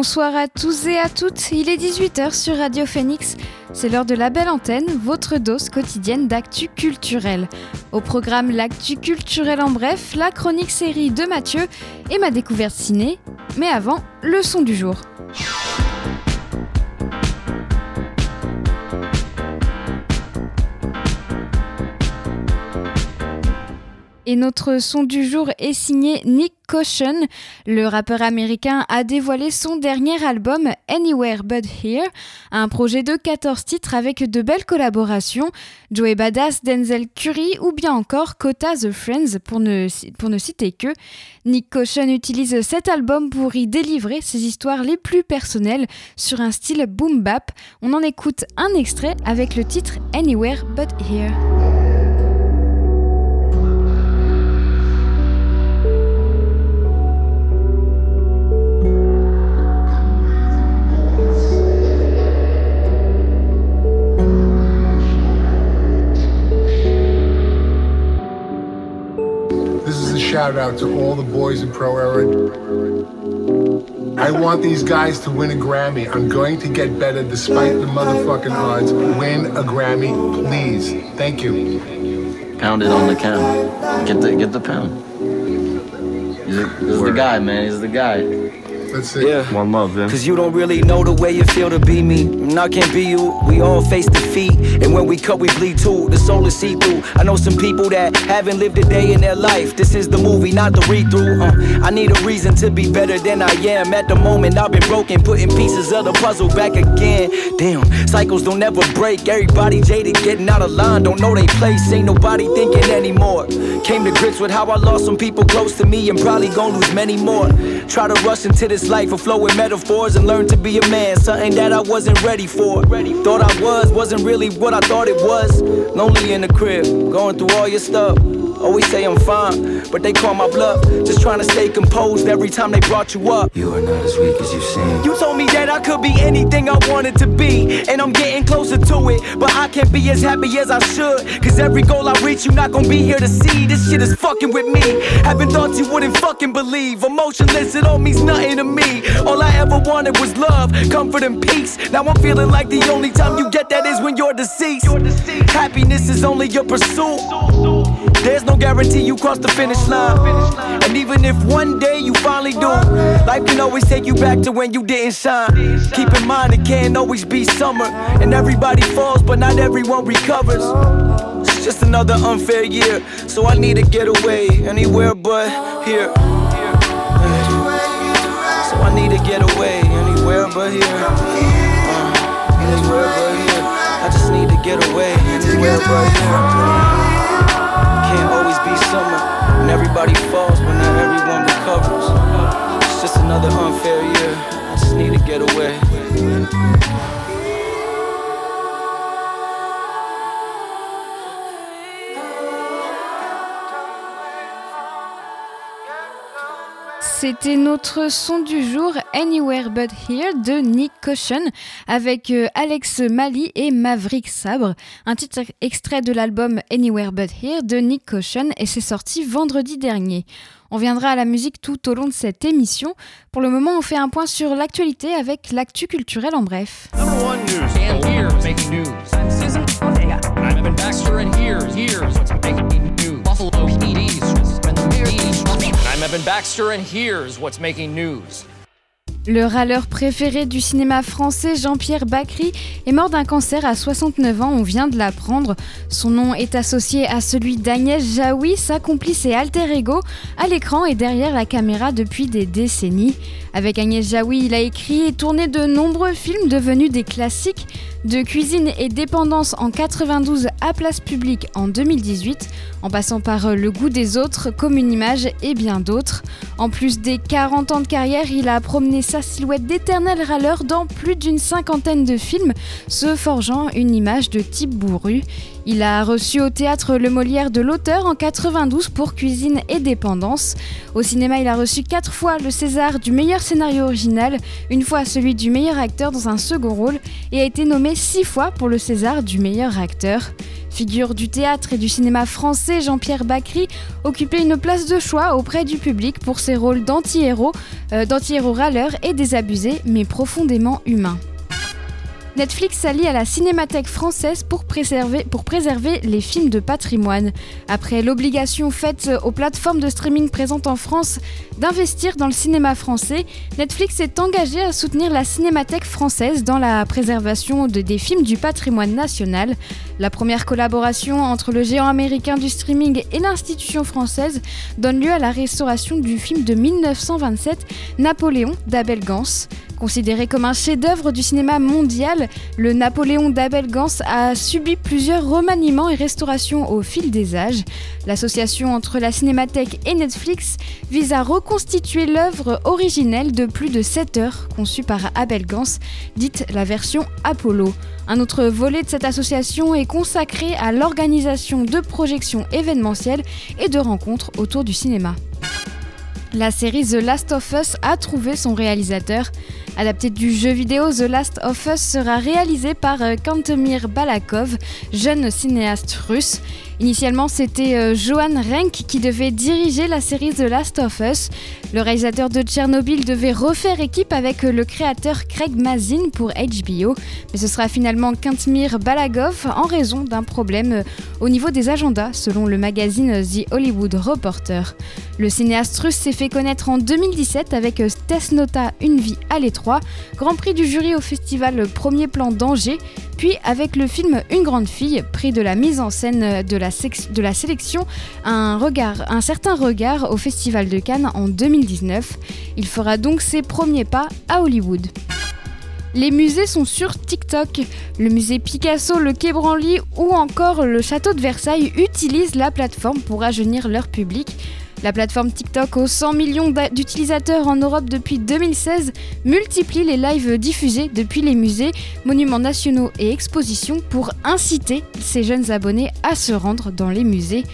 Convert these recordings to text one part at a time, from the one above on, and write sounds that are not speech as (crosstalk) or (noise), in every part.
Bonsoir à tous et à toutes, il est 18h sur Radio Phoenix. C'est l'heure de la belle antenne, votre dose quotidienne d'actu culturel. Au programme L'actu culturel en bref, la chronique série de Mathieu et ma découverte ciné. Mais avant, le son du jour. Et notre son du jour est signé Nick Caution. Le rappeur américain a dévoilé son dernier album Anywhere But Here, un projet de 14 titres avec de belles collaborations, Joey Badass, Denzel Curry ou bien encore Kota The Friends pour ne, pour citer que. Nick Caution utilise cet album pour y délivrer ses histoires les plus personnelles sur un style boom bap. On en écoute un extrait avec le titre Anywhere But Here. Shout out to all the boys in Pro Era. I want these guys to win a Grammy. I'm going to get better despite the motherfucking odds. Win a Grammy, please. Thank you. Pound it on the count. Get the get the pound. He's, a, he's the guy, man. He's the guy. Let's see. Yeah. One love, then. Cause you don't really know the way you feel to be me. And I can't be you. We all face defeat. And when we cut, we bleed too. The soul is see through. I know some people that haven't lived a day in their life. This is the movie, not the read through. Uh, I need a reason to be better than I am. At the moment, I've been broken, putting pieces of the puzzle back again. Damn, cycles don't ever break. Everybody jaded, getting out of line. Don't know they place. Ain't nobody thinking anymore. Came to grips with how I lost some people close to me and probably gonna lose many more. Try to rush into this life of flowing metaphors and learn to be a man, something that I wasn't ready for. Thought I was, wasn't really what I thought it was. Lonely in the crib, going through all your stuff. Always say I'm fine, but they call my bluff. Just trying to stay composed every time they brought you up. You are not as weak as you seem. You told me that I could be anything I wanted to be, and I'm getting closer to it. But I can't be as happy as I should, cause every goal I reach, you're not gonna be here to see. This shit is fucking with me. Having thoughts you wouldn't fucking believe. Emotionless, it all means nothing to me. All I ever wanted was love, comfort, and peace. Now I'm feeling like the only time you get that is when you're deceased. Happiness is only your pursuit. There's no guarantee you cross the finish line. And even if one day you finally do, life can always take you back to when you didn't shine. Keep in mind it can't always be summer. And everybody falls, but not everyone recovers. It's just another unfair year. So I need to get away anywhere but here. So I need to get away anywhere but here. Uh, anywhere but here. I just need to get away anywhere but here. Everybody falls, but not everyone recovers. It's just another unfair year. I just need to get away. C'était notre son du jour Anywhere But Here de Nick Caution avec euh, Alex Mali et Maverick Sabre. Un titre extrait de l'album Anywhere But Here de Nick Caution et c'est sorti vendredi dernier. On viendra à la musique tout au long de cette émission. Pour le moment, on fait un point sur l'actualité avec l'actu culturel en bref. Evan Baxter, and here's what's making news. Le râleur préféré du cinéma français, Jean-Pierre Bacry, est mort d'un cancer à 69 ans, on vient de l'apprendre. Son nom est associé à celui d'Agnès Jaoui, sa complice et alter ego, à l'écran et derrière la caméra depuis des décennies. Avec Agnès Jaoui, il a écrit et tourné de nombreux films devenus des classiques. De cuisine et dépendance en 92 à place publique en 2018, en passant par Le goût des autres, comme une image et bien d'autres. En plus des 40 ans de carrière, il a promené sa silhouette d'éternel râleur dans plus d'une cinquantaine de films, se forgeant une image de type bourru. Il a reçu au théâtre le Molière de l'auteur en 92 pour Cuisine et Dépendance. Au cinéma, il a reçu quatre fois le César du meilleur scénario original, une fois celui du meilleur acteur dans un second rôle, et a été nommé six fois pour le César du meilleur acteur. Figure du théâtre et du cinéma français, Jean-Pierre Bacry occupait une place de choix auprès du public pour ses rôles d'anti-héros, euh, d'anti-héros râleurs et désabusés, mais profondément humains. Netflix s'allie à la Cinémathèque française pour préserver, pour les films de patrimoine. Après l'obligation faite aux plateformes de streaming présentes en France d'investir dans le cinéma français, Netflix est engagé à soutenir la Cinémathèque française dans la préservation de, des films du patrimoine national. La première collaboration entre le géant américain du streaming et l'institution française donne lieu à la restauration du film de 1927 Napoléon d'Abel Gance. Considéré comme un chef-d'œuvre du cinéma mondial, le Napoléon d'Abel Gance a subi plusieurs remaniements et restaurations au fil des âges. L'association entre la Cinémathèque et Netflix vise à reconstituer l'œuvre originelle de plus de 7 heures conçue par Abel Gance, dite la version Apollo. Un autre volet de cette association est consacré à l'organisation de projections événementielles et de rencontres autour du cinéma. La série The Last of Us a trouvé son réalisateur. Adapté du jeu vidéo, The Last of Us sera réalisé par euh, Kantemir Balakov, jeune cinéaste russe. Initialement, c'était euh, Johan Renck qui devait diriger la série The Last of Us. Le réalisateur de Tchernobyl devait refaire équipe avec euh, le créateur Craig Mazin pour HBO, mais ce sera finalement Kantemir Balagov en raison d'un problème au niveau des agendas, selon le magazine The Hollywood Reporter. Le cinéaste russe s'est fait connaître en 2017 avec Tesnota Une vie à l'étroit, Grand Prix du jury au festival Premier Plan d'Angers, puis avec le film Une grande fille, prix de la mise en scène de la, de la sélection, un certain regard au Festival de Cannes en 2019. Il fera donc ses premiers pas à Hollywood. Les musées sont sur TikTok. Le musée Picasso, le Quai Branly ou encore le château de Versailles utilisent la plateforme pour rajeunir leur public. La plateforme TikTok aux 100 millions d'utilisateurs en Europe depuis 2016 multiplie les lives diffusés depuis les musées, monuments nationaux et expositions pour inciter ces jeunes abonnés à se rendre dans les musées.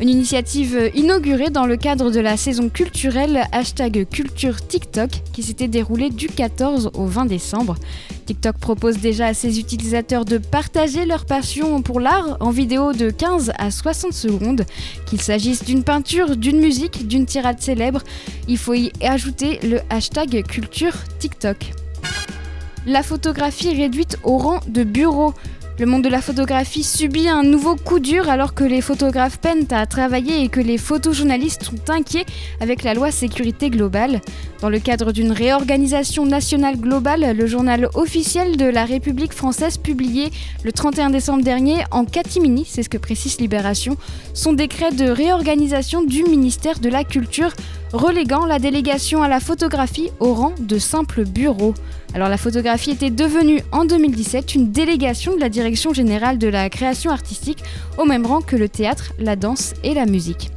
Une initiative inaugurée dans le cadre de la saison culturelle hashtag culture TikTok qui s'était déroulée du 14 au 20 décembre. TikTok propose déjà à ses utilisateurs de partager leur passion pour l'art en vidéo de 15 à 60 secondes. Qu'il s'agisse d'une peinture, d'une musique, d'une tirade célèbre, il faut y ajouter le hashtag culture TikTok. La photographie réduite au rang de bureau. Le monde de la photographie subit un nouveau coup dur alors que les photographes peinent à travailler et que les photojournalistes sont inquiets avec la loi sécurité globale. Dans le cadre d'une réorganisation nationale globale, le journal officiel de la République française publié le 31 décembre dernier en catimini, c'est ce que précise Libération, son décret de réorganisation du ministère de la Culture reléguant la délégation à la photographie au rang de simple bureau. Alors la photographie était devenue en 2017 une délégation de la Direction générale de la création artistique au même rang que le théâtre, la danse et la musique.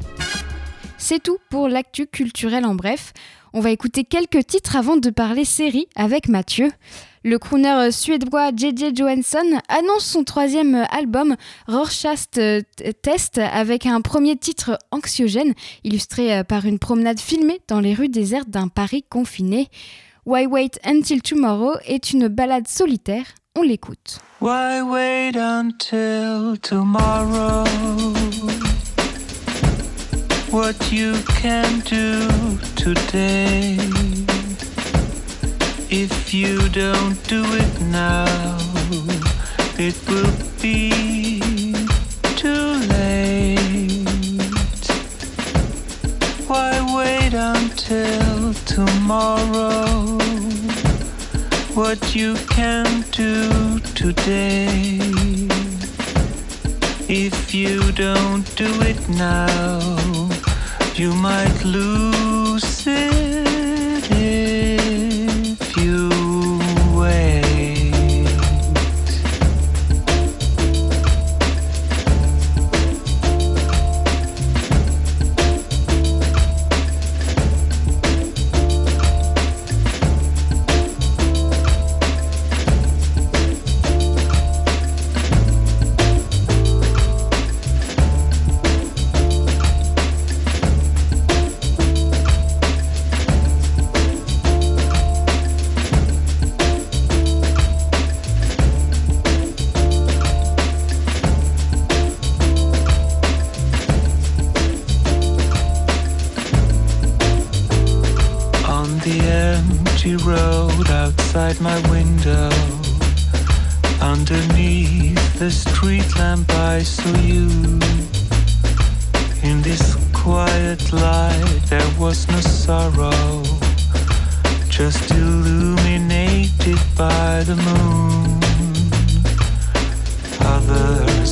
C'est tout pour l'actu culturel en bref. On va écouter quelques titres avant de parler série avec Mathieu. Le crooner suédois JJ Johansson annonce son troisième album Rorschach Test avec un premier titre anxiogène illustré par une promenade filmée dans les rues désertes d'un Paris confiné. Why Wait Until Tomorrow est une balade solitaire. On l'écoute. Why wait until tomorrow? What you can do today? If you don't do it now, it will be too late. Why wait until tomorrow? What you can do today. If you don't do it now, you might lose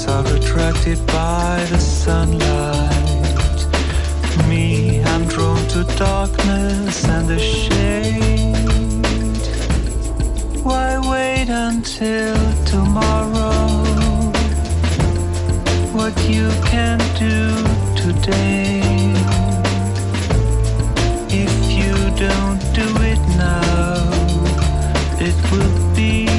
Are attracted by the sunlight. Me, I'm drawn to darkness and the shade. Why wait until tomorrow? What you can do today. If you don't do it now, it will be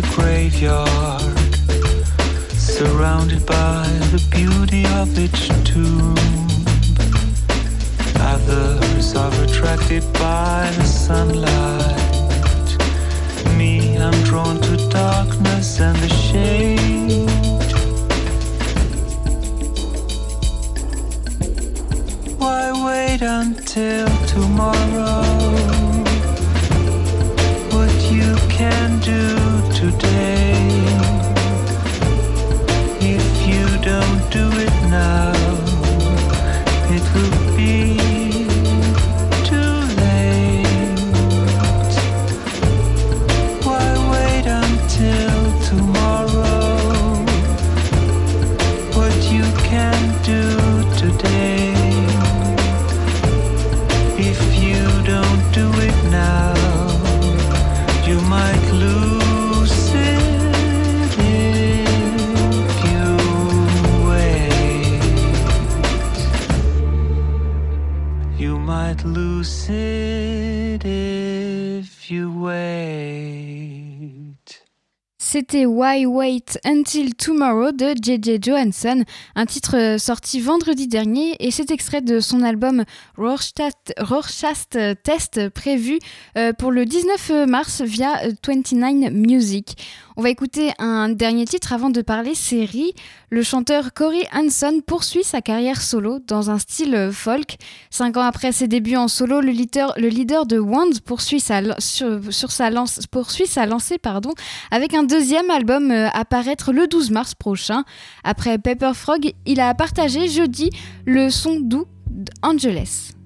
the graveyard. Surrounded by the beauty of its tomb. Others are attracted by the sunlight. Me, I'm drawn to darkness and the shade. Why wait until tomorrow? C'était Why Wait Until Tomorrow de JJ Johansson, un titre euh, sorti vendredi dernier et c'est extrait de son album Rorschach, Rorschach Test prévu euh, pour le 19 mars via euh, 29 Music. On va écouter un dernier titre avant de parler série. Le chanteur Corey Hanson poursuit sa carrière solo dans un style folk. Cinq ans après ses débuts en solo, le leader, le leader de Wands poursuit sa, lancée avec un deuxième album euh, à paraître le 12 mars prochain. Après Pepper Frog, il a partagé jeudi le son doux d'Angeles. Angeles.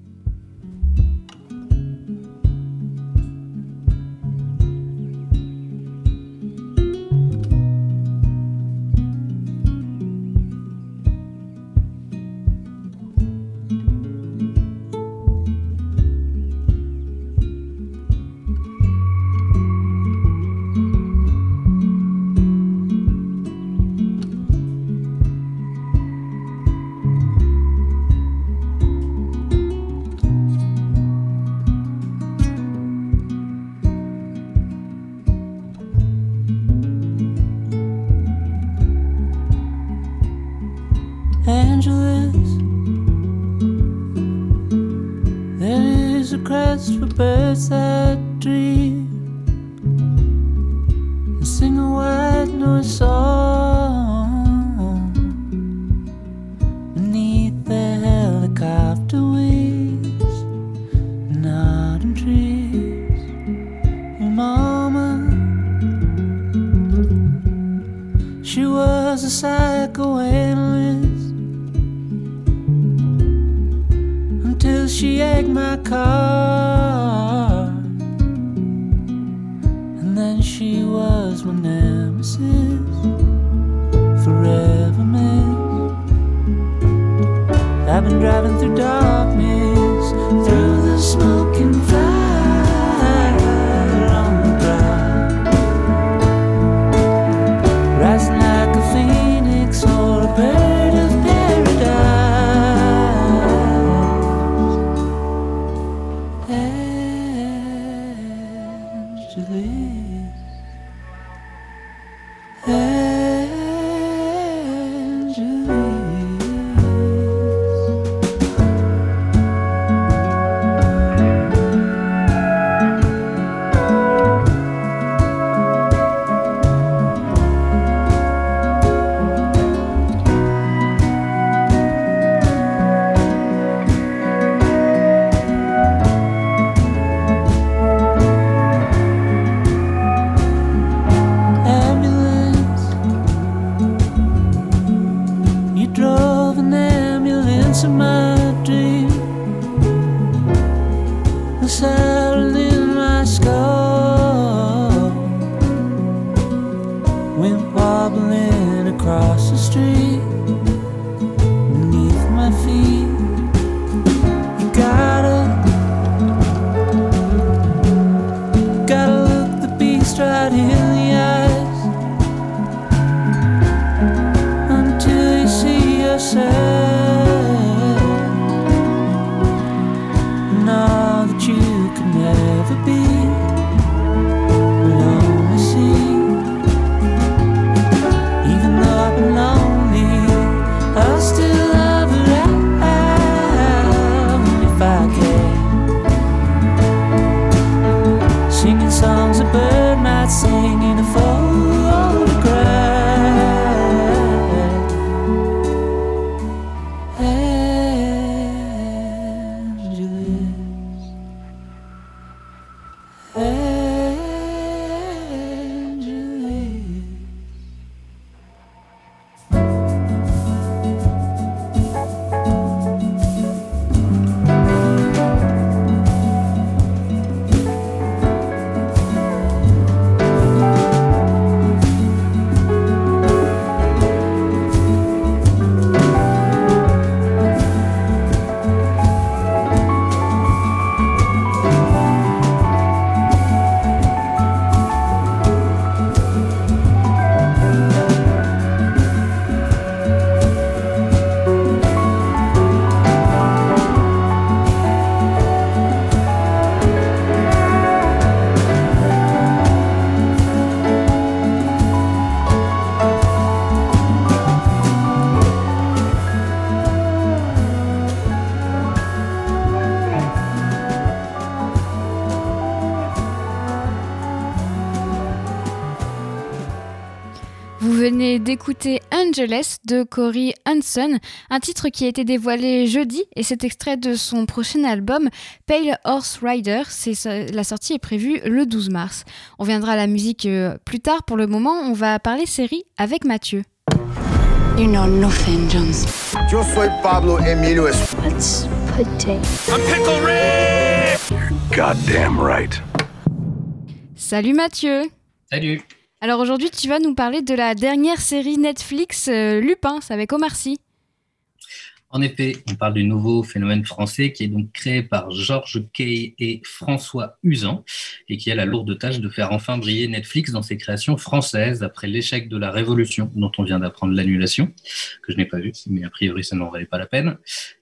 D'écouter Angeles de Cory Hanson, un titre qui a été dévoilé jeudi et c'est extrait de son prochain album Pale Horse Rider. La sortie est prévue le 12 mars. On viendra à la musique euh, plus tard. Pour le moment, on va parler série avec Mathieu. You know nothing, Jones. Yo soy Pablo Emilio Es- Let's potato. Goddamn right. Salut Mathieu Salut Alors aujourd'hui, tu vas nous parler de la dernière série Netflix euh, Lupin, c'est avec Omar Sy. En effet, on parle du nouveau phénomène français qui est donc créé par Georges Kay et François Usan et qui a la lourde tâche de faire enfin briller Netflix dans ses créations françaises après l'échec de la Révolution dont on vient d'apprendre l'annulation, que je n'ai pas vu, mais a priori ça n'en valait pas la peine,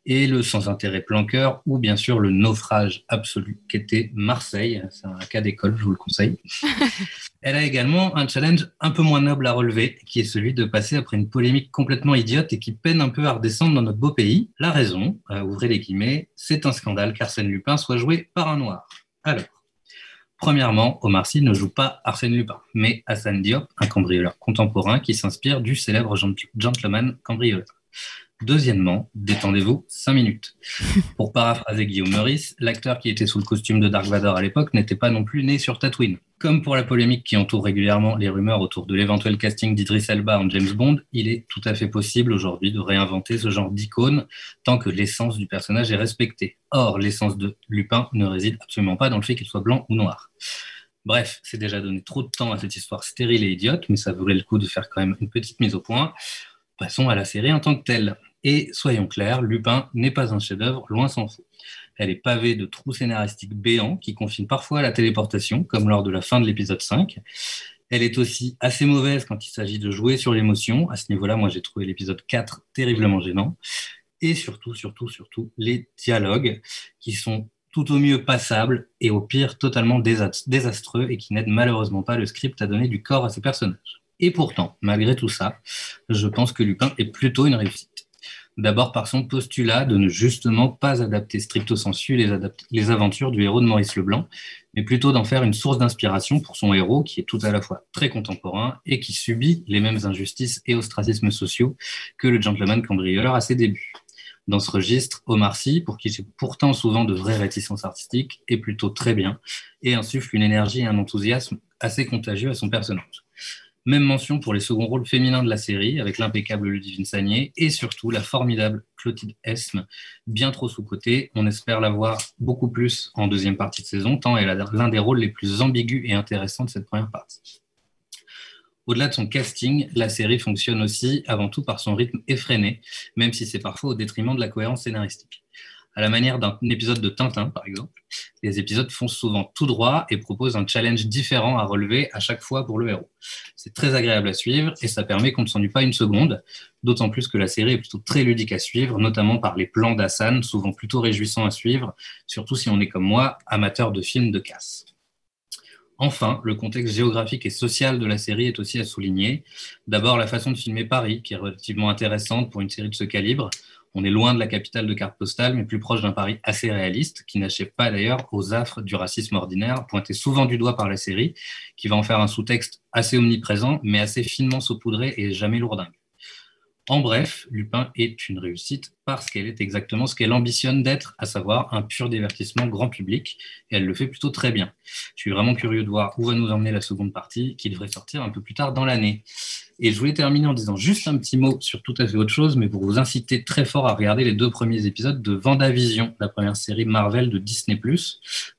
et le sans-intérêt planqueur ou bien sûr le naufrage absolu qu'était Marseille. C'est un cas d'école, je vous le conseille. (laughs) Elle a également un challenge un peu moins noble à relever, qui est celui de passer après une polémique complètement idiote et qui peine un peu à redescendre dans notre beau pays. La raison, euh, ouvrez les guillemets, c'est un scandale qu'Arsène Lupin soit joué par un noir. Alors, premièrement, Omar Sy ne joue pas Arsène Lupin, mais Hassan Diop, un cambrioleur contemporain qui s'inspire du célèbre gent- gentleman cambrioleur. Deuxièmement, détendez-vous 5 minutes. (laughs) Pour paraphraser Guillaume Meurice, l'acteur qui était sous le costume de Dark Vador à l'époque n'était pas non plus né sur Tatooine. Comme pour la polémique qui entoure régulièrement les rumeurs autour de l'éventuel casting d'Idris Elba en James Bond, il est tout à fait possible aujourd'hui de réinventer ce genre d'icône tant que l'essence du personnage est respectée. Or, l'essence de Lupin ne réside absolument pas dans le fait qu'il soit blanc ou noir. Bref, c'est déjà donné trop de temps à cette histoire stérile et idiote, mais ça vaudrait le coup de faire quand même une petite mise au point. Passons à la série en tant que telle. Et soyons clairs, Lupin n'est pas un chef-d'œuvre, loin s'en faut. Elle est pavée de trous scénaristiques béants qui confinent parfois à la téléportation, comme lors de la fin de l'épisode 5. Elle est aussi assez mauvaise quand il s'agit de jouer sur l'émotion. À ce niveau-là, moi, j'ai trouvé l'épisode 4 terriblement gênant. Et surtout, surtout, surtout, les dialogues qui sont tout au mieux passables et au pire totalement désastreux et qui n'aident malheureusement pas le script à donner du corps à ses personnages. Et pourtant, malgré tout ça, je pense que Lupin est plutôt une réussite. D'abord par son postulat de ne justement pas adapter stricto sensu les, aventures du héros de Maurice Leblanc, mais plutôt d'en faire une source d'inspiration pour son héros qui est tout à la fois très contemporain et qui subit les mêmes injustices et ostracismes sociaux que le gentleman cambrioleur à ses débuts. Dans ce registre, Omar Sy, pour qui j'ai pourtant souvent de vraies réticences artistiques, est plutôt très bien et insuffle une énergie et un enthousiasme assez contagieux à son personnage. Même mention pour les seconds rôles féminins de la série, avec l'impeccable Ludivine Sagné et surtout la formidable Clotilde Esme, bien trop sous-cotée. On espère la voir beaucoup plus en deuxième partie de saison, tant elle a l'un des rôles les plus ambigus et intéressants de cette première partie. Au-delà de son casting, la série fonctionne aussi avant tout par son rythme effréné, même si c'est parfois au détriment de la cohérence scénaristique à la manière d'un épisode de Tintin, par exemple. Les épisodes font souvent tout droit et proposent un challenge différent à relever à chaque fois pour le héros. C'est très agréable à suivre et ça permet qu'on ne s'ennuie pas une seconde, d'autant plus que la série est plutôt très ludique à suivre, notamment par les plans d'Hassan, souvent plutôt réjouissants à suivre, surtout si on est comme moi, amateur de films de casse. Enfin, le contexte géographique et social de la série est aussi à souligner. D'abord, la façon de filmer Paris, qui est relativement intéressante pour une série de ce calibre. On est loin de la capitale de carte postale, mais plus proche d'un Paris assez réaliste, qui n'achève pas d'ailleurs aux affres du racisme ordinaire, pointé souvent du doigt par la série, qui va en faire un sous-texte assez omniprésent, mais assez finement saupoudré et jamais lourdingue. En bref, Lupin est une réussite parce qu'elle est exactement ce qu'elle ambitionne d'être, à savoir un pur divertissement grand public, et elle le fait plutôt très bien. Je suis vraiment curieux de voir où va nous emmener la seconde partie, qui devrait sortir un peu plus tard dans l'année. Et je voulais terminer en disant juste un petit mot sur tout à fait autre chose, mais pour vous inciter très fort à regarder les deux premiers épisodes de Vendavision, la première série Marvel de Disney+,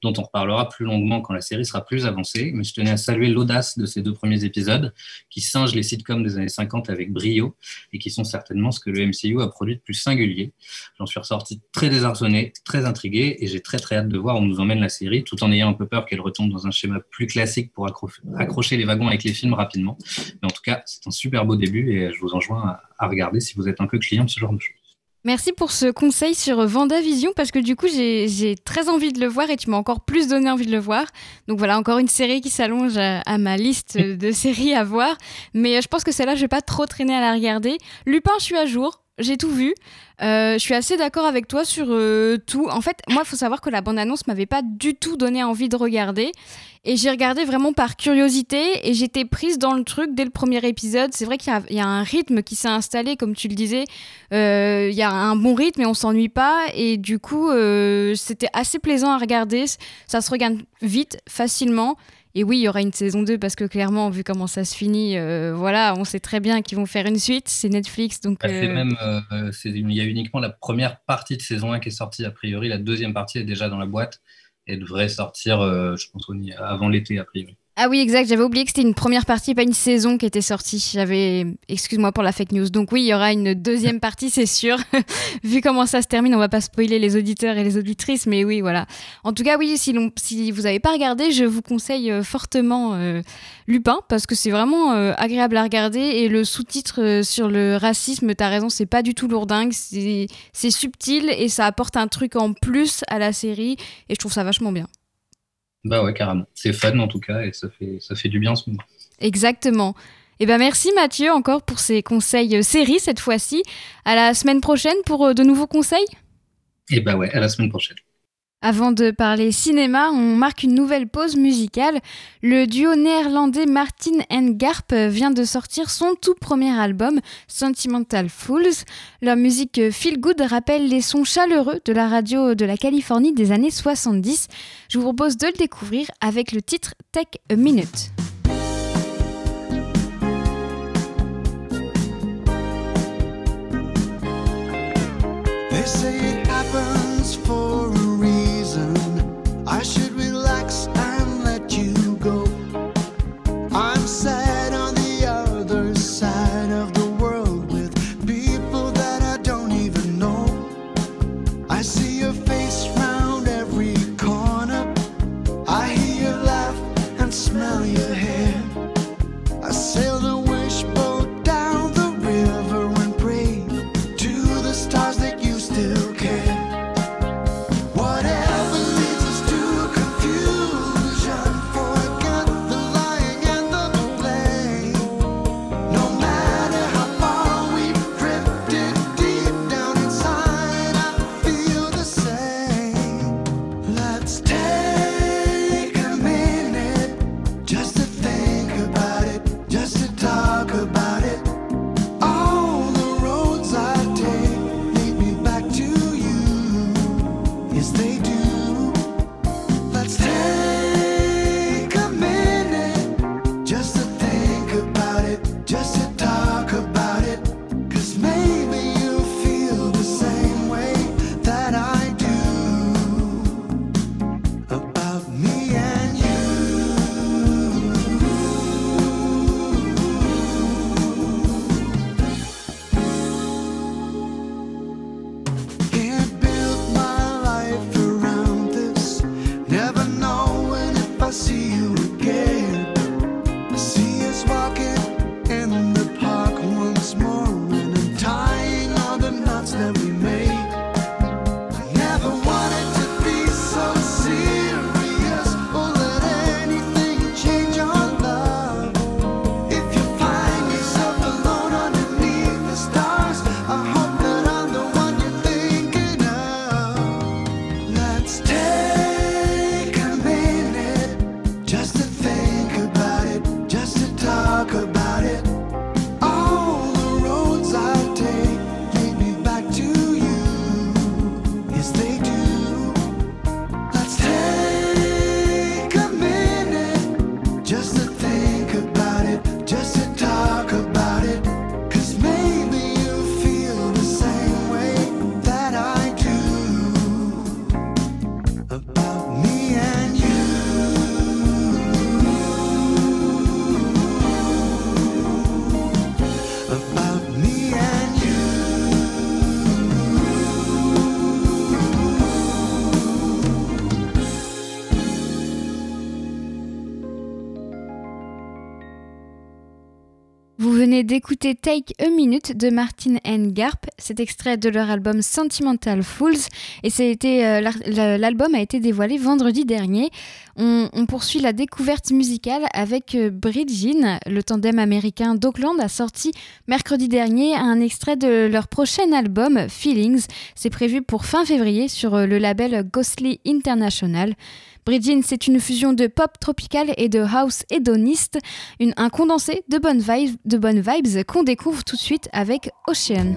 dont on reparlera plus longuement quand la série sera plus avancée. Mais je tenais à saluer l'audace de ces deux premiers épisodes, qui singent les sitcoms des années 50 avec brio, et qui sont certainement ce que le MCU a produit de plus singulier. J'en suis ressorti très désarçonné, très intrigué, et j'ai très très hâte de voir où nous emmène la série, tout en ayant un peu peur qu'elle retombe dans un schéma plus classique pour accrocher les wagons avec les films rapidement. Mais en tout cas, c'est un super beau début et je vous enjoins à, regarder si vous êtes un peu client de ce genre de choses. Merci pour ce conseil sur Vendavision parce que du coup j'ai très envie de le voir et tu m'as encore plus donné envie de le voir. Donc voilà, encore une série qui s'allonge à, ma liste (laughs) de séries à voir. Mais je pense que celle-là, je vais pas trop traîner à la regarder. Lupin, je suis à jour j'ai tout vu. Euh, je suis assez d'accord avec toi sur euh, tout. En fait, moi, il faut savoir que la bande-annonce m'avait pas du tout donné envie de regarder. Et j'ai regardé vraiment par curiosité et j'étais prise dans le truc dès le premier épisode. C'est vrai qu'il y, a un rythme qui s'est installé, comme tu le disais. Euh, il y a un bon rythme et on s'ennuie pas. Et du coup, c'était assez plaisant à regarder. Ça se regarde vite, facilement. Et oui, il y aura une saison 2 parce que clairement, vu comment ça se finit, euh, voilà, on sait très bien qu'ils vont faire une suite. C'est Netflix, donc. Bah, euh, même, euh, il y a uniquement la première partie de saison 1 qui est sortie. A priori, la deuxième partie est déjà dans la boîte et devrait sortir, je pense, avant l'été, a priori. Ah oui, exact. J'avais oublié que c'était une première partie, pas une saison qui était sortie. J'avais, excuse-moi pour la fake news. Donc oui, il y aura une deuxième (laughs) partie, c'est sûr. (laughs) Vu comment ça se termine, on va pas spoiler les auditeurs et les auditrices, mais oui, voilà. En tout cas, oui, si, si vous n'avez pas regardé, je vous conseille euh, fortement euh, Lupin parce que c'est vraiment euh, agréable à regarder et le sous-titre sur le racisme, t'as raison, c'est pas du tout lourdingue, c'est subtil et ça apporte un truc en plus à la série et je trouve ça vachement bien. Bah ouais, carrément. C'est fun en tout cas et ça fait, ça fait du bien en ce moment. Exactement. Et eh ben merci Mathieu encore pour ces conseils euh, séries cette fois-ci. À la semaine prochaine pour euh, de nouveaux conseils? Et eh bah ouais, à la semaine prochaine. Avant de parler cinéma, on marque une nouvelle pause musicale. Le duo néerlandais Martin and Garp vient de sortir son tout premier album, Sentimental Fools. Leur musique feel good rappelle les sons chaleureux de la radio de la Californie des années 70. Je vous propose de le découvrir avec le titre Take a Minute. D'écouter Take a Minute de Martin and Garp. Cet extrait de leur album Sentimental Fools et euh, l'album a été dévoilé vendredi dernier. On, poursuit la découverte musicale avec euh, Bridgin. Le tandem américain d'Auckland a sorti mercredi dernier un extrait de leur prochain album Feelings. C'est prévu pour fin février sur euh, le label Ghostly International. Bridgin, c'est une fusion de pop tropical et de house hédoniste, un condensé de bonnes vibes, de bonnes vibes qu'on découvre tout de suite avec Ocean.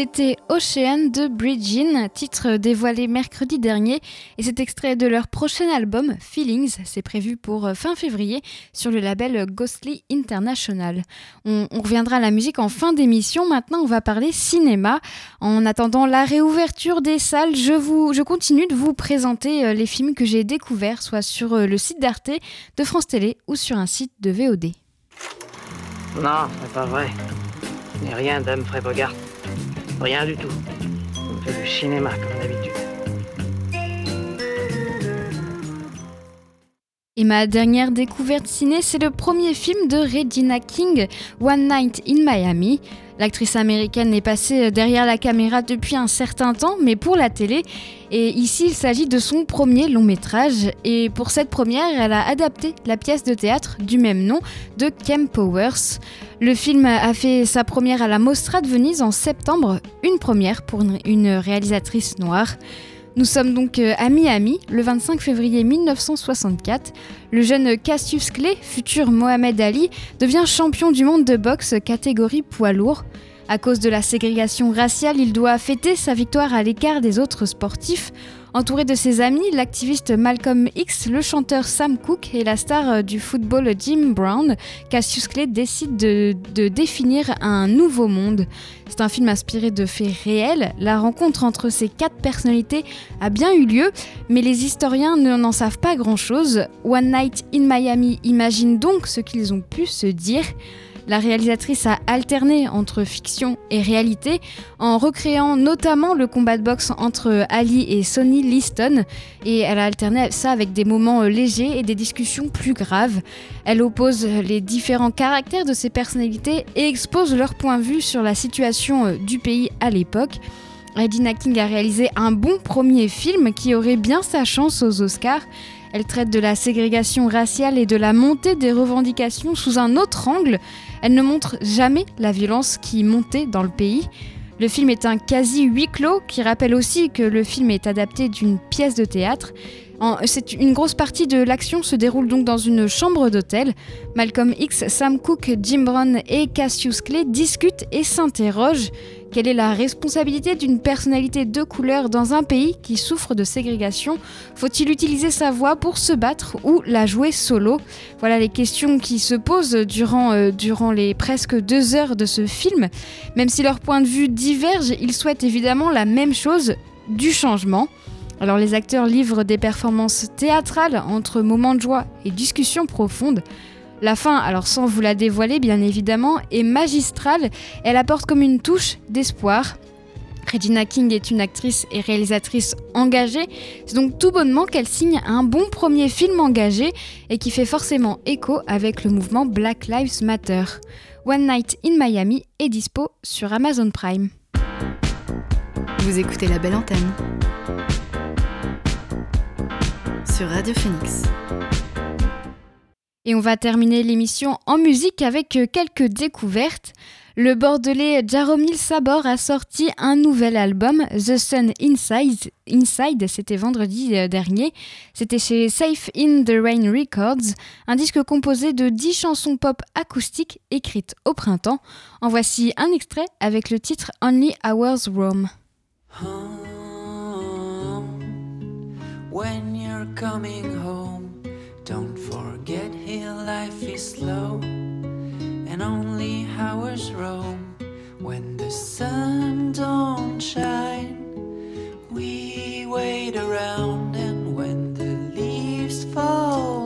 C'était Ocean de Bridgin, titre dévoilé mercredi dernier, et cet extrait de leur prochain album, Feelings, c'est prévu pour euh, fin février sur le label Ghostly International. On, reviendra à la musique en fin d'émission, maintenant on va parler cinéma. En attendant la réouverture des salles, je, vous, je continue de vous présenter euh, les films que j'ai découverts, soit sur euh, le site d'Arte, de France Télé ou sur un site de VOD. Non, c'est pas vrai. Mais rien d'Humphrey Bogart. Rien du tout. On fait du cinéma comme d'habitude. Et ma dernière découverte ciné, c'est le premier film de Regina King, One Night in Miami. L'actrice américaine est passée derrière la caméra depuis un certain temps, mais pour la télé. Et ici, il s'agit de son premier long métrage. Et pour cette première, elle a adapté la pièce de théâtre du même nom de Kem Powers. Le film a fait sa première à la Mostra de Venise en septembre, une première pour une réalisatrice noire. Nous sommes donc euh, à Miami, le 25 février 1964. Le jeune Cassius Clay, futur Mohamed Ali, devient champion du monde de boxe catégorie poids lourd. À cause de la ségrégation raciale, il doit fêter sa victoire à l'écart des autres sportifs. Entouré de ses amis, l'activiste Malcolm X, le chanteur Sam Cooke et la star euh, du football Jim Brown, Cassius Clay décide de, de définir un nouveau monde. C'est un film inspiré de faits réels. La rencontre entre ces quatre personnalités a bien eu lieu, mais les historiens n'en savent pas grand-chose. One Night in Miami imagine donc ce qu'ils ont pu se dire. La réalisatrice a alterné entre fiction et réalité en recréant notamment le combat de boxe entre Ali et Sonny Liston et elle a alterné ça avec des moments euh, légers et des discussions plus graves. Elle oppose les différents caractères de ces personnalités et expose leur point de vue sur la situation euh, du pays à l'époque. Edina King a réalisé un bon premier film qui aurait bien sa chance aux Oscars. Elle traite de la ségrégation raciale et de la montée des revendications sous un autre angle. Elle ne montre jamais la violence qui montait dans le pays. Le film est un quasi huis clos qui rappelle aussi que le film est adapté d'une pièce de théâtre. Une grosse partie de l'action se déroule donc dans une chambre d'hôtel. Malcolm X, Sam Cooke, Jim Brown et Cassius Clay discutent et s'interrogent. Quelle est la responsabilité d'une personnalité de couleur dans un pays qui souffre de ségrégation Faut-il utiliser sa voix pour se battre ou la jouer solo Voilà les questions qui se posent durant, euh, durant les presque deux heures de ce film. Même si leurs points de vue divergent, ils souhaitent évidemment la même chose, du changement. Alors les acteurs livrent des performances théâtrales entre moments de joie et discussions profondes. La fin, alors sans vous la dévoiler bien évidemment, est magistrale. Elle apporte comme une touche d'espoir. Regina King est une actrice et réalisatrice engagée. C'est donc tout bonnement qu'elle signe un bon premier film engagé et qui fait forcément écho avec le mouvement Black Lives Matter. One Night in Miami est dispo sur Amazon Prime. Vous écoutez la belle antenne sur Radio Phoenix. Et on va terminer l'émission en musique avec euh, quelques découvertes. Le bordelais Jaromil Sabor a sorti un nouvel album, The Sun Inside. C'était vendredi euh, dernier. C'était chez Safe in the Rain Records, un disque composé de 10 chansons pop acoustiques écrites au printemps. En voici un extrait avec le titre Only Hours Roam. coming home, life is slow and only hours roam. When the sun don't shine, we wait around, and when the leaves fall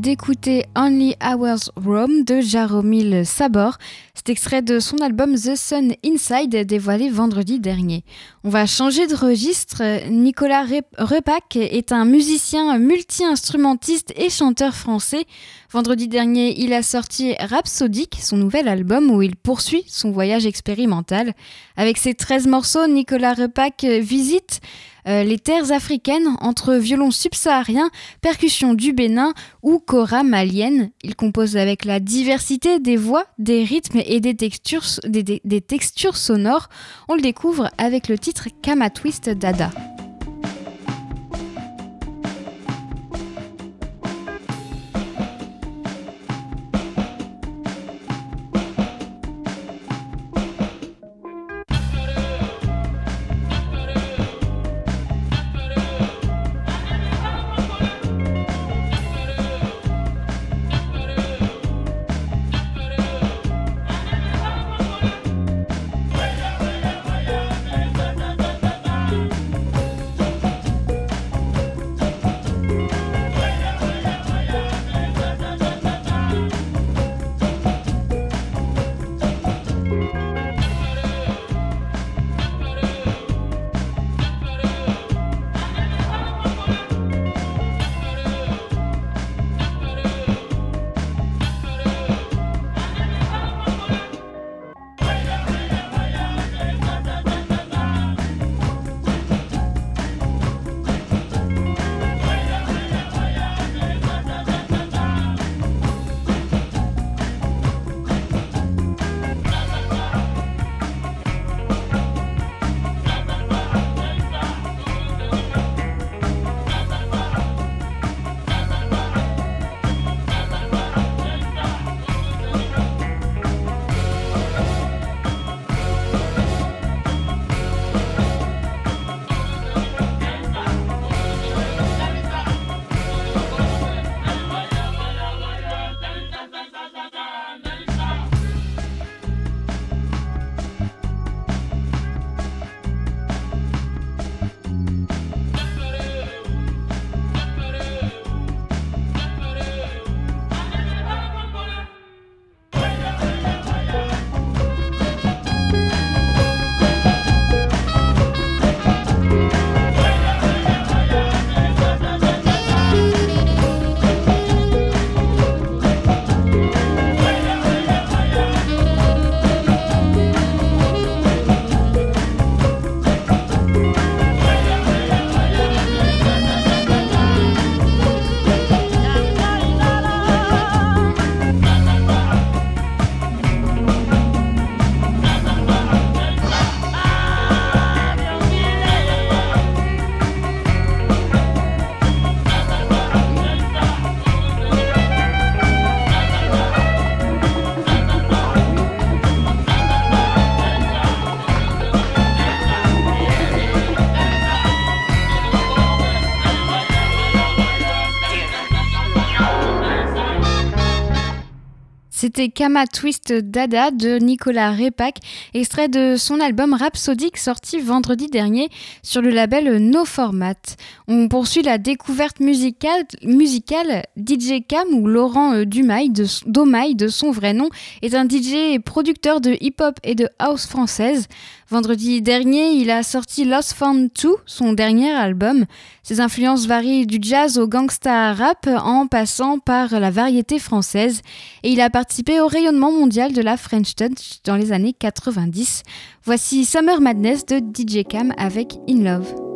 d'écouter Only Hours Rome de Jaromil Sabor. C'est extrait de son album The Sun Inside dévoilé vendredi dernier. On va changer de registre. Nicolas Repac est un musicien multi-instrumentiste et chanteur français. Vendredi dernier, il a sorti Rhapsodic, son nouvel album où il poursuit son voyage expérimental. Avec ses 13 morceaux, Nicolas Repac visite euh, les terres africaines entre violons subsahariens, percussions du Bénin ou kora malienne. Il compose avec la diversité des voix, des rythmes et des textures, des textures sonores. On le découvre avec le titre Kama Twist Dada. C'était Kama Twist Dada de Nicolas Repac, extrait de son album Rhapsodic sorti vendredi dernier sur le label No Format. On poursuit la découverte musicale, musicale DJ Cam ou Laurent euh, Dumail de, de son vrai nom est un DJ et producteur de hip-hop et de house française. Vendredi dernier, il a sorti Lost Found 2, son dernier album. Ses influences varient du jazz au gangsta rap en passant par la variété française et il a participé au rayonnement mondial de la French Touch dans les années 90. Voici Summer Madness de DJ Cam avec In Love.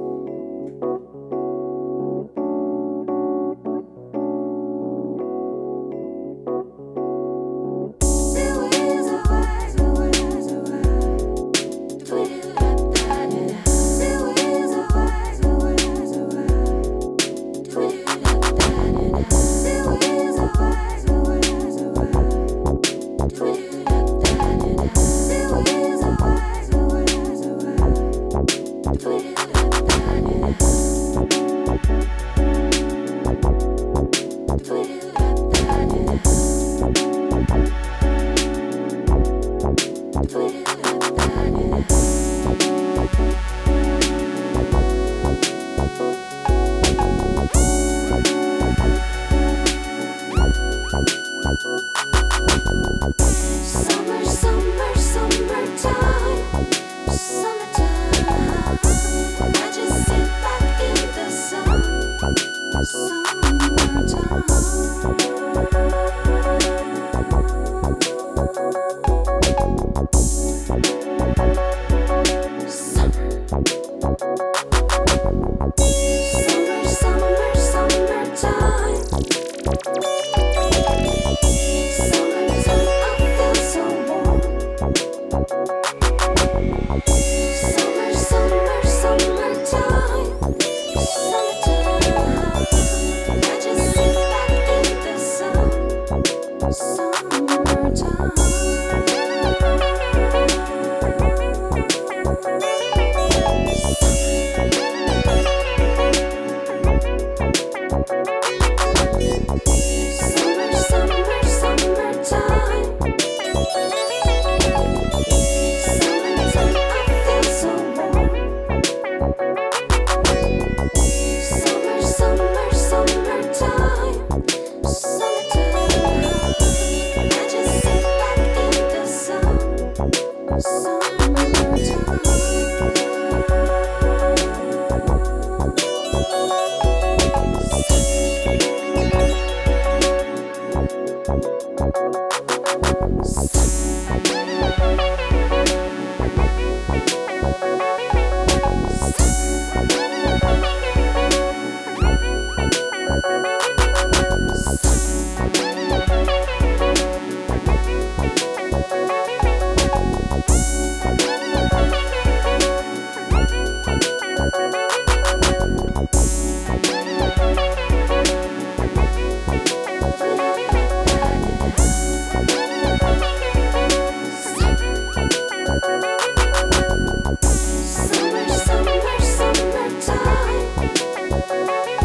Summer,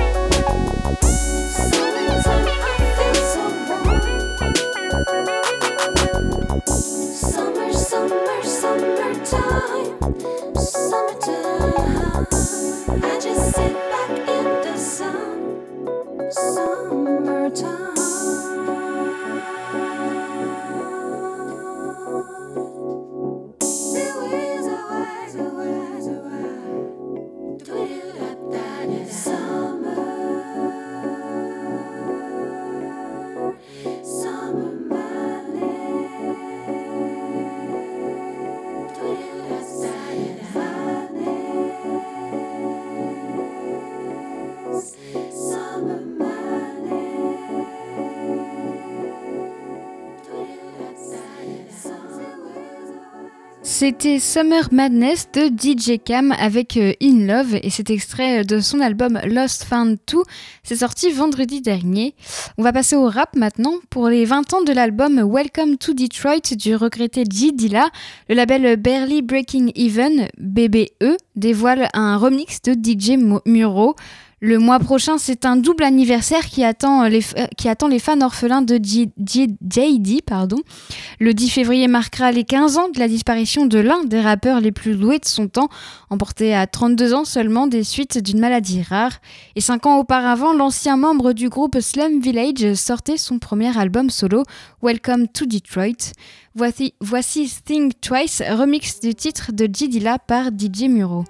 C'était Summer Madness de DJ Cam avec euh, In Love et cet extrait de son album Lost Found 2. C'est sorti vendredi dernier. On va passer au rap maintenant. Pour les 20 ans de l'album Welcome to Detroit du regretté G Dilla, le label Barely Breaking Even, BBE, dévoile un remix de DJ Muro. Le mois prochain, c'est un double anniversaire qui attend les, f- euh, qui attend les fans orphelins de JD. Le 10 février marquera les 15 ans de la disparition de l'un des rappeurs les plus doués de son temps, emporté à 32 ans seulement des suites d'une maladie rare. Et 5 ans auparavant, l'ancien membre du groupe Slum Village sortait son premier album solo, Welcome to Detroit. Voici, voici Think Twice, remix du titre de J Dilla par DJ Muro.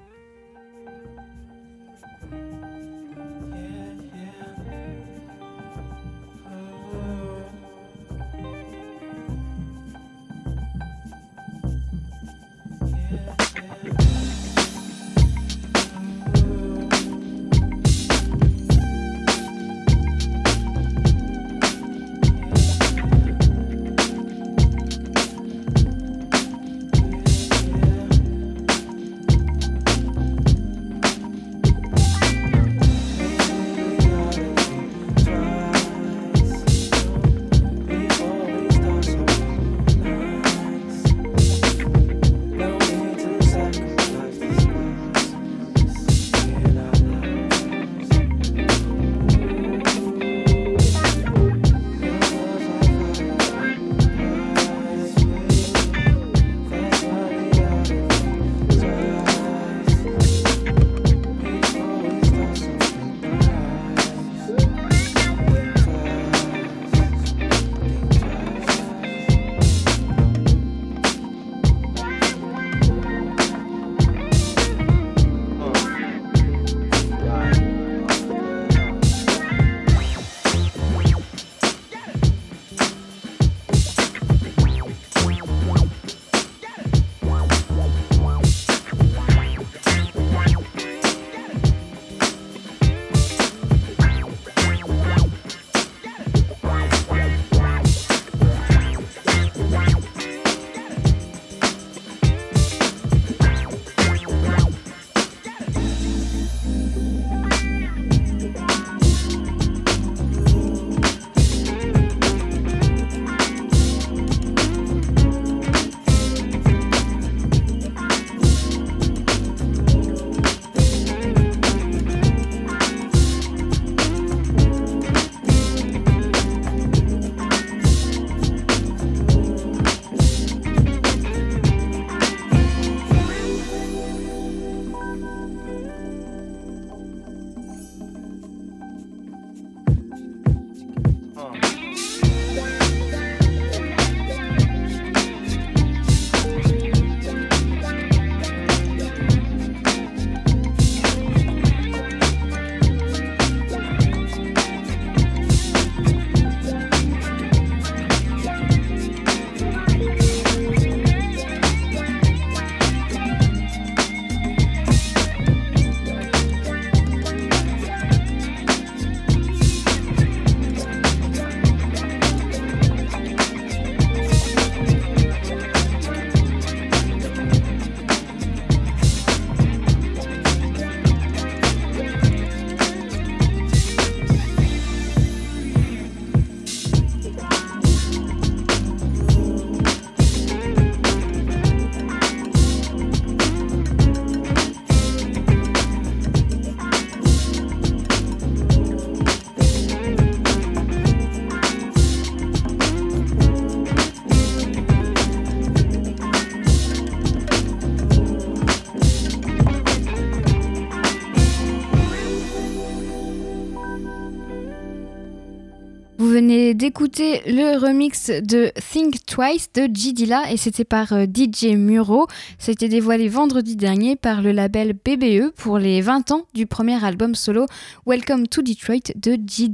D'écouter le remix de Think Twice de G. Dilla et c'était par euh, DJ Muro. Ça a été dévoilé vendredi dernier par le label BBE pour les 20 ans du premier album solo Welcome to Detroit de G.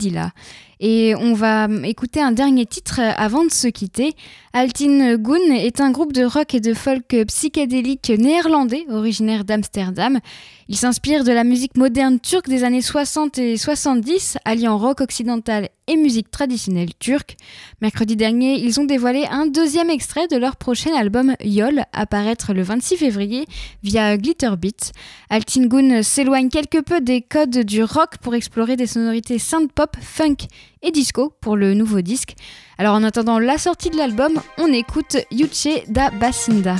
Et on va écouter un dernier titre avant de se quitter. Altin Goon est un groupe de rock et de folk psychédélique néerlandais originaire d'Amsterdam. Il s'inspire de la musique moderne turque des années 60 et 70, alliant rock occidental et musique traditionnelle turque. Mercredi dernier, ils ont dévoilé un deuxième extrait de leur prochain album Yol, à paraître le 26 février via Glitterbeat. Altingun s'éloigne quelque peu des codes du rock pour explorer des sonorités synth-pop, funk et disco pour le nouveau disque. Alors en attendant la sortie de l'album, on écoute Yuche da Basinda.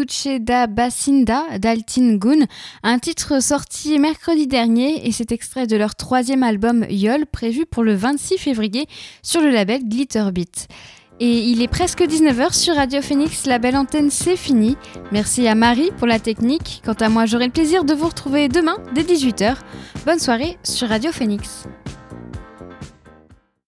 Yuche da Basinda d'Altin Gun, un titre sorti mercredi dernier et c'est extrait de leur troisième album Yol prévu pour le 26 février sur le label Glitterbeat. Et il est presque 19h sur Radio Phoenix, la belle antenne c'est fini. Merci à Marie pour la technique. Quant à moi, j'aurai le plaisir de vous retrouver demain dès 18h. Bonne soirée sur Radio Phoenix.